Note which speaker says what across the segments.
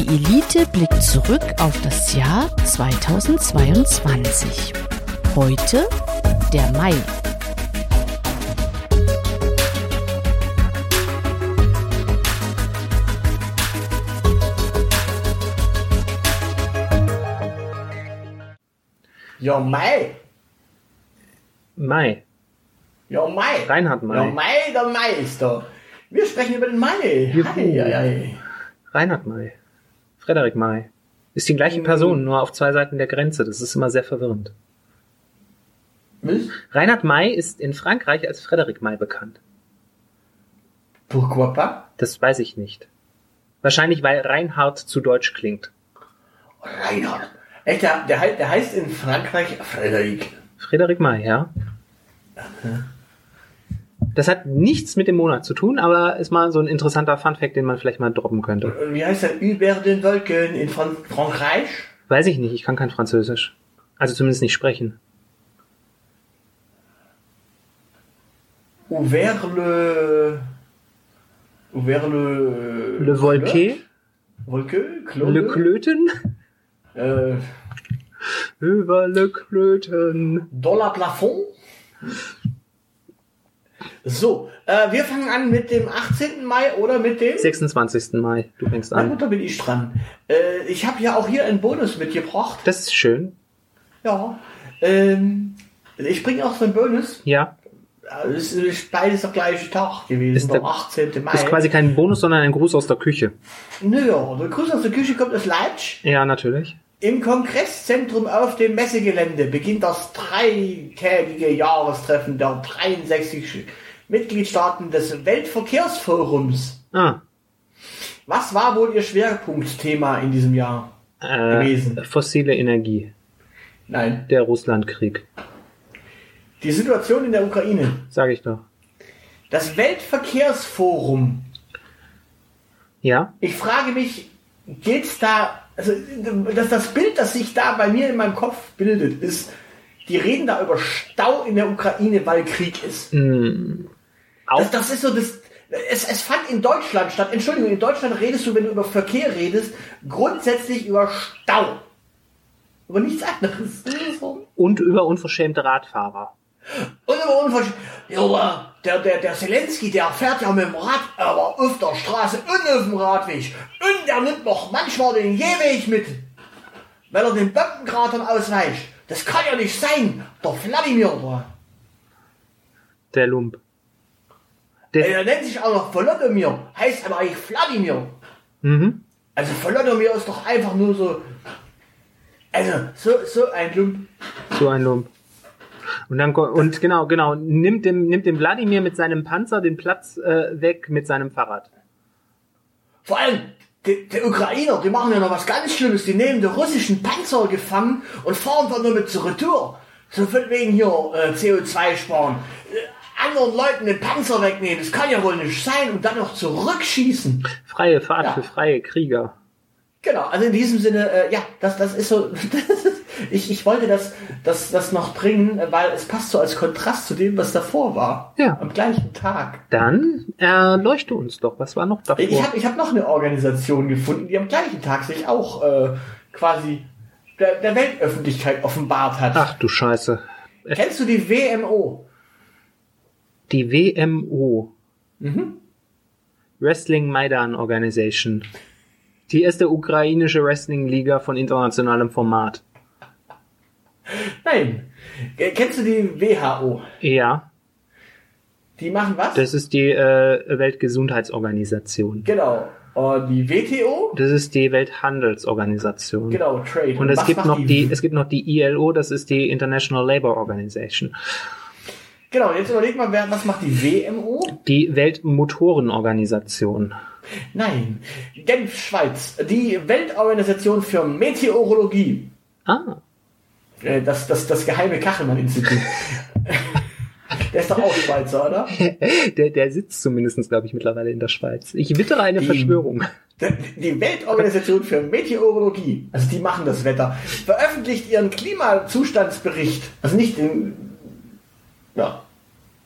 Speaker 1: Die Elite blickt zurück auf das Jahr 2022. Heute der Mai.
Speaker 2: Ja, Mai.
Speaker 3: Mai.
Speaker 2: Ja, Mai.
Speaker 3: Reinhard May.
Speaker 2: Ja, Mai, der Meister. Wir sprechen über den Mai. Hei, hei, hei.
Speaker 3: Reinhard May. Frederik May. Ist die gleiche. Person, nur auf zwei Seiten der Grenze. Das ist immer sehr verwirrend.
Speaker 2: Was?
Speaker 3: Reinhard May ist in Frankreich als Frederik May bekannt.
Speaker 2: Pourquoi pas?
Speaker 3: Das weiß ich nicht. Wahrscheinlich, weil Reinhard zu deutsch klingt.
Speaker 2: Reinhard. Echt, der, der, hei- der heißt in Frankreich Frederik.
Speaker 3: Frederik May, ja. Das hat nichts mit dem Monat zu tun, aber ist mal so ein interessanter Funfact, den man vielleicht mal droppen könnte.
Speaker 2: Und wie heißt er? Über den Wolken in Fran Frankreich?
Speaker 3: Weiß ich nicht, ich kann kein Französisch. Also zumindest nicht sprechen.
Speaker 2: Ouvert le... Ouvert le...
Speaker 3: Le Volquet,
Speaker 2: Wolke? Claude?
Speaker 3: Le Klöten,
Speaker 2: Äh,
Speaker 3: über Le Klöten.
Speaker 2: Dollar Plafond? So, äh, wir fangen an mit dem 18. Mai oder mit dem...
Speaker 3: 26. Mai, du fängst
Speaker 2: Na
Speaker 3: an.
Speaker 2: gut, da bin ich dran. Äh, ich habe ja auch hier einen Bonus mitgebracht.
Speaker 3: Das ist schön.
Speaker 2: Ja. Ähm, ich bringe auch so einen Bonus.
Speaker 3: Ja,
Speaker 2: Ja, Es ist beides der gleiche Tag gewesen,
Speaker 3: Ist
Speaker 2: der
Speaker 3: der-
Speaker 2: 18. Mai.
Speaker 3: ist quasi kein Bonus, sondern ein Gruß aus der Küche.
Speaker 2: Naja, der Gruß aus der Küche kommt aus Leitsch.
Speaker 3: Ja, natürlich.
Speaker 2: Im Kongresszentrum auf dem Messegelände beginnt das dreitägige Jahrestreffen der 63 Mitgliedstaaten des Weltverkehrsforums.
Speaker 3: Ah,
Speaker 2: Was war wohl Ihr Schwerpunktthema in diesem Jahr?
Speaker 3: äh,
Speaker 2: Gewesen.
Speaker 3: fossile Energie,
Speaker 2: Nein,
Speaker 3: der Russlandkrieg,
Speaker 2: die Situation in der Ukraine.
Speaker 3: sage ich doch.
Speaker 2: Das Weltverkehrsforum.
Speaker 3: Ja,
Speaker 2: Ich frage mich, geht's da, also das, das Bild, das sich da bei mir in meinem Kopf bildet, ist, die reden da über Stau in der Ukraine, weil Krieg ist.
Speaker 3: Auch.
Speaker 2: Das, das ist so das. Es, es fand in Deutschland statt. Entschuldigung, in Deutschland redest du, wenn du über Verkehr redest, grundsätzlich über Stau. Über nichts anderes.
Speaker 3: Und über unverschämte Radfahrer.
Speaker 2: Und über Unversch ja, der, der, der Zelensky, der fährt ja mit dem Rad, aber auf der Straße und auf dem Radweg. Und der nimmt noch manchmal den Gehweg mit, weil er den Böckenkratern ausweicht. Das kann ja nicht sein. Der Wladimir, der,
Speaker 3: Der Lump.
Speaker 2: Der,
Speaker 3: Der,
Speaker 2: nennt sich auch noch Volodymyr, heißt aber eigentlich Wladimir.
Speaker 3: mhm.
Speaker 2: Also Volodymyr ist doch einfach nur so, also so, so ein Lump.
Speaker 3: So ein Lump. Und dann und genau, genau, nimmt dem, nimmt dem Wladimir mit seinem Panzer den Platz äh, weg mit seinem Fahrrad.
Speaker 2: Vor allem, die, die Ukrainer, die machen ja noch was ganz Schlimmes. Die nehmen die russischen Panzer gefangen und fahren dann damit zur Retour. So von wegen hier äh, CO2 sparen. Anderen Leuten den Panzer wegnehmen, das kann ja wohl nicht sein und dann noch zurückschießen.
Speaker 3: Freie Fahrt
Speaker 2: Ja.
Speaker 3: für freie Krieger.
Speaker 2: Genau, also in diesem Sinne, äh, ja, das, das ist so, ich, ich wollte das, das, das noch bringen, weil es passt so als Kontrast zu dem, was davor war.
Speaker 3: Ja.
Speaker 2: Am gleichen Tag.
Speaker 3: Dann erleuchte uns doch, was war noch davor?
Speaker 2: Ich habe ich hab noch eine Organisation gefunden, die am gleichen Tag sich auch äh, quasi der, der Weltöffentlichkeit offenbart hat.
Speaker 3: Ach du Scheiße.
Speaker 2: Kennst du die WMO?
Speaker 3: Die WMO.
Speaker 2: Mhm.
Speaker 3: Wrestling Maidan Organization. Die erste ukrainische Wrestling-Liga von internationalem Format.
Speaker 2: Nein. Äh, Kennst du die WHO?
Speaker 3: Ja,
Speaker 2: Die machen was?
Speaker 3: das ist die äh, Weltgesundheitsorganisation.
Speaker 2: genau. Und die WTO?
Speaker 3: Das ist die Welthandelsorganisation.
Speaker 2: Genau, Trade.
Speaker 3: Und es
Speaker 2: was
Speaker 3: gibt noch die, es gibt noch die ILO, das ist die International Labour Organization.
Speaker 2: Genau, jetzt überleg mal, wer, was macht die WMO?
Speaker 3: Die Weltmotorenorganisation.
Speaker 2: Nein. Genf, Schweiz. Die Weltorganisation für Meteorologie.
Speaker 3: Ah,
Speaker 2: Äh, Das, das, das geheime Kachelmann-Institut. Der ist doch auch Schweizer, oder?
Speaker 3: der, der sitzt zumindest, glaube ich, mittlerweile in der Schweiz. Ich wittere eine Verschwörung.
Speaker 2: Die Weltorganisation für Meteorologie, also die machen das Wetter, veröffentlicht ihren Klimazustandsbericht. Also nicht den, ja,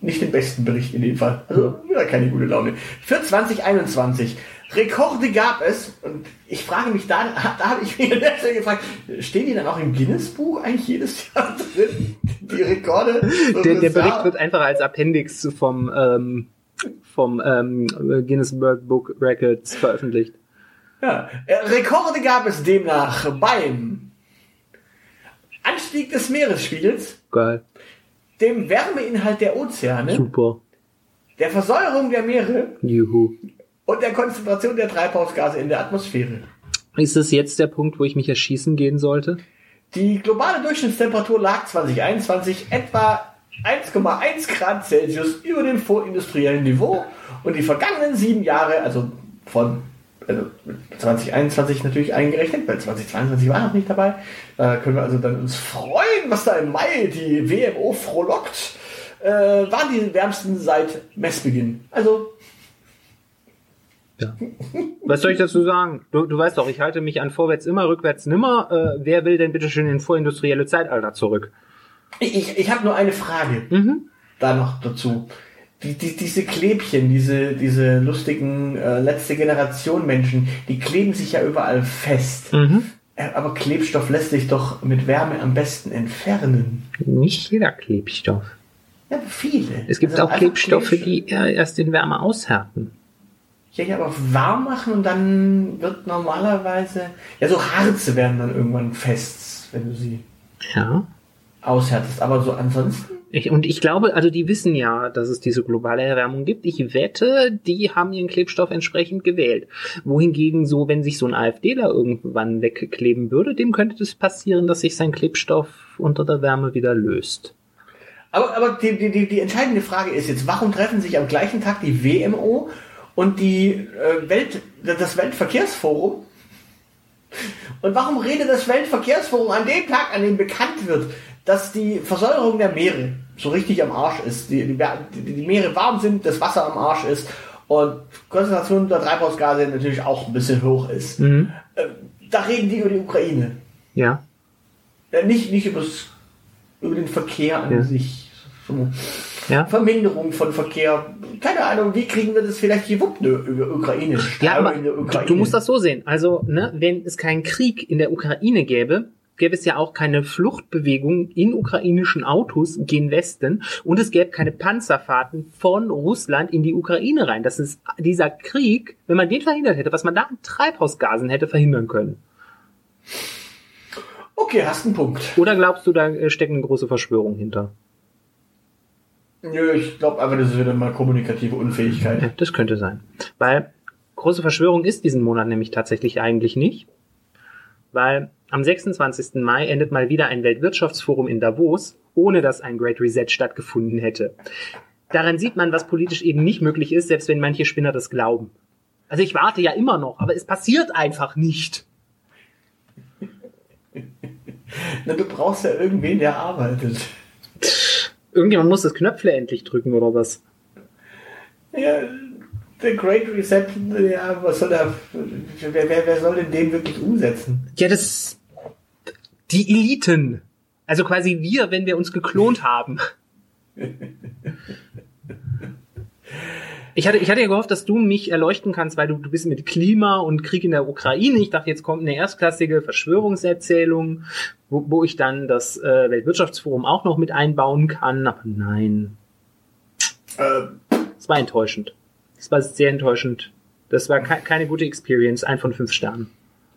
Speaker 2: nicht den besten Bericht in dem Fall. Also wieder keine gute Laune. Für 2021. Rekorde gab es und ich frage mich da, da habe ich mir deswegen gefragt, stehen die dann auch im Guinness-Buch eigentlich jedes Jahr drin? Die Rekorde?
Speaker 3: Der, der Bericht wird einfach als Appendix vom, ähm, vom ähm, Guinness World Book Records veröffentlicht.
Speaker 2: Ja. Äh, Rekorde gab es demnach beim Anstieg des Meeresspiegels,
Speaker 3: Geil.
Speaker 2: Dem Wärmeinhalt der Ozeane,
Speaker 3: Super.
Speaker 2: der Versäuerung der Meere
Speaker 3: Juhu.
Speaker 2: und der Konzentration der Treibhausgase in der Atmosphäre.
Speaker 3: Ist es jetzt der Punkt, wo ich mich erschießen gehen sollte?
Speaker 2: Die globale Durchschnittstemperatur lag 2021 etwa 1,1 Grad Celsius über dem vorindustriellen Niveau und die vergangenen sieben Jahre, also von also 2021 natürlich eingerechnet, weil 2022 war noch nicht dabei. Da können wir also dann uns freuen, was da im Mai die WMO frohlockt. Äh, waren die wärmsten seit Messbeginn. Also
Speaker 3: Ja. Was soll ich dazu sagen? Du, du weißt doch, ich halte mich an vorwärts immer, rückwärts nimmer. Äh, wer will denn bitte schön in vorindustrielle Zeitalter zurück?
Speaker 2: ich, ich, ich habe nur eine Frage.
Speaker 3: Mhm.
Speaker 2: da noch dazu. Die, die, diese Klebchen, diese, diese lustigen äh, letzte Generation Menschen, die kleben sich ja überall fest.
Speaker 3: Mhm.
Speaker 2: Äh, Aber Klebstoff lässt sich doch mit Wärme am besten entfernen.
Speaker 3: Nicht jeder Klebstoff.
Speaker 2: Ja, viele.
Speaker 3: Es gibt
Speaker 2: Also
Speaker 3: auch Klebstoffe,
Speaker 2: Klebstoff-
Speaker 3: die eher erst in Wärme aushärten.
Speaker 2: Ja, ja, aber warm machen und dann wird normalerweise. Ja, so Harze werden dann irgendwann fest, wenn du sie
Speaker 3: Ja.
Speaker 2: aushärtest. Aber so ansonsten.
Speaker 3: Ich, und ich glaube, also die wissen ja, dass es diese globale Erwärmung gibt. Ich wette, die haben ihren Klebstoff entsprechend gewählt. Wohingegen so, wenn sich so ein AfDler irgendwann wegkleben würde, dem könnte das passieren, dass sich sein Klebstoff unter der Wärme wieder löst.
Speaker 2: Aber, aber die, die, die, die entscheidende Frage ist jetzt, warum treffen sich am gleichen Tag die WMO und die äh, Welt, das Weltverkehrsforum? Und warum redet das Weltverkehrsforum an dem Tag, an dem bekannt wird, dass die Versäuerung der Meere so richtig am Arsch ist, die, die, die, Meere warm sind, das Wasser am Arsch ist und Konzentration der Treibhausgase natürlich auch ein bisschen hoch ist. Äh, da reden die über die Ukraine.
Speaker 3: Ja.
Speaker 2: Nicht, nicht übers, über den Verkehr an
Speaker 3: Ja.
Speaker 2: sich.
Speaker 3: Ja.
Speaker 2: Verminderung von Verkehr. Keine Ahnung, wie kriegen wir das vielleicht gewuppt ne, über Ukraine?
Speaker 3: Ja, aber
Speaker 2: in der
Speaker 3: du,
Speaker 2: Ukraine.
Speaker 3: du musst das so sehen. Also, ne, wenn es keinen Krieg in der Ukraine gäbe, gäbe es ja auch keine Fluchtbewegung in ukrainischen Autos gen Westen und es gäbe keine Panzerfahrten von Russland in die Ukraine rein. Das ist dieser Krieg, wenn man den verhindert hätte, was man da an Treibhausgasen hätte verhindern können.
Speaker 2: Okay, hast einen Punkt.
Speaker 3: Oder glaubst du, da äh, steckt eine große Verschwörung hinter?
Speaker 2: Nö, ich glaube einfach, das ist wieder mal kommunikative Unfähigkeit.
Speaker 3: Das könnte sein. Weil große Verschwörung ist diesen Monat nämlich tatsächlich eigentlich nicht. Weil am 26. Mai endet mal wieder ein Weltwirtschaftsforum in Davos, ohne dass ein Great Reset stattgefunden hätte. Daran sieht man, was politisch eben nicht möglich ist, selbst wenn manche Spinner das glauben. Also ich warte ja immer noch, aber es passiert einfach nicht.
Speaker 2: Na, du brauchst ja irgendwen, der arbeitet.
Speaker 3: Irgendjemand muss das Knöpfle endlich drücken oder was?
Speaker 2: Ja, der Great Reset, ja, was soll der, wer, wer, wer soll denn den wirklich umsetzen?
Speaker 3: Ja, das die Eliten. Also quasi wir, wenn wir uns geklont haben. Ich hatte, ich hatte ja gehofft, dass du mich erleuchten kannst, weil du, du bist mit Klima und Krieg in der Ukraine. Ich dachte, jetzt kommt eine erstklassige Verschwörungserzählung, wo, wo ich dann das äh, Weltwirtschaftsforum auch noch mit einbauen kann. Aber nein,
Speaker 2: Äh,
Speaker 3: es war enttäuschend. Es war sehr enttäuschend. Das war ke keine gute Experience. Ein von fünf Sternen.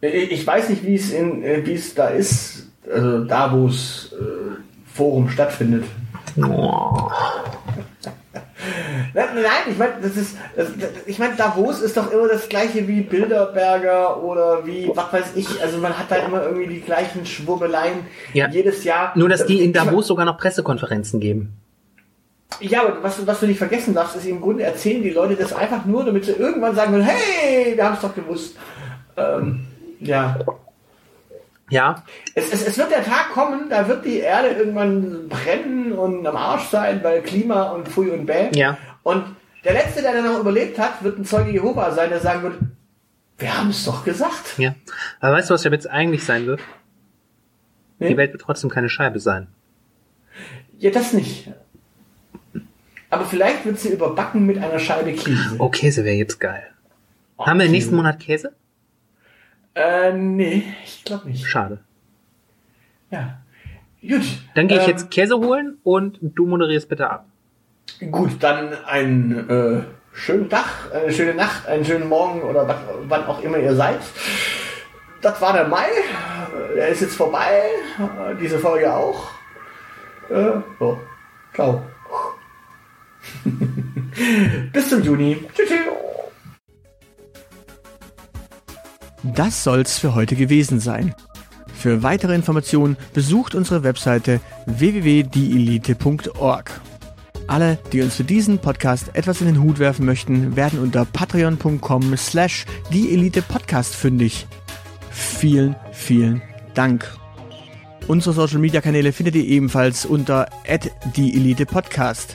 Speaker 2: Ich ich weiß nicht, wie es in, äh, wie es da ist, also da, wo es äh, Forum stattfindet.
Speaker 3: Oh.
Speaker 2: Nein, ich meine, das ist, das, ich meine, Davos ist doch immer das gleiche wie Bilderberger oder wie, was weiß ich, also man hat da immer irgendwie die gleichen Schwurbeleien
Speaker 3: Ja.
Speaker 2: jedes Jahr.
Speaker 3: Nur, dass die in Davos sogar noch Pressekonferenzen geben.
Speaker 2: Ja, aber was, du- was du nicht vergessen darfst, ist im Grunde erzählen die Leute das einfach nur, damit sie irgendwann sagen können, hey, wir haben es doch gewusst. Ähm, ja.
Speaker 3: Ja,
Speaker 2: Es, es, es wird der Tag kommen, da wird die Erde irgendwann brennen und am Arsch sein, weil Klima und Pfui und Bäh.
Speaker 3: Ja.
Speaker 2: Und der Letzte, der dann noch überlebt hat, wird ein Zeuge Jehova sein, der sagen wird, wir haben es doch gesagt.
Speaker 3: ja. Aber weißt du, was der Witz eigentlich sein wird? Die
Speaker 2: Nee?
Speaker 3: Welt wird trotzdem keine Scheibe sein.
Speaker 2: Ja, das nicht. Aber vielleicht wird sie überbacken mit einer Scheibe Käse.
Speaker 3: Oh, Käse wäre jetzt geil. Haben wir nächsten Monat Käse?
Speaker 2: Äh, nee, ich glaube nicht.
Speaker 3: Schade.
Speaker 2: Ja. Gut.
Speaker 3: Dann gehe ich
Speaker 2: ähm,
Speaker 3: jetzt Käse holen und du moderierst bitte ab.
Speaker 2: Gut, dann einen äh, schönen Tag, eine schöne Nacht, einen schönen Morgen oder wann, auch immer ihr seid. Das war der Mai. Der ist jetzt vorbei. Diese Folge auch. Äh, so. Ciao. Bis zum Juni. Tschüss. Das soll's für heute gewesen sein. Für weitere Informationen besucht unsere Webseite www.dielite.org. Alle, die uns für diesen Podcast etwas in den Hut werfen möchten, werden unter patreon.com slash dieelitepodcast fündig. Vielen, vielen Dank. Unsere Social Media Kanäle findet ihr ebenfalls unter @dieelitepodcast.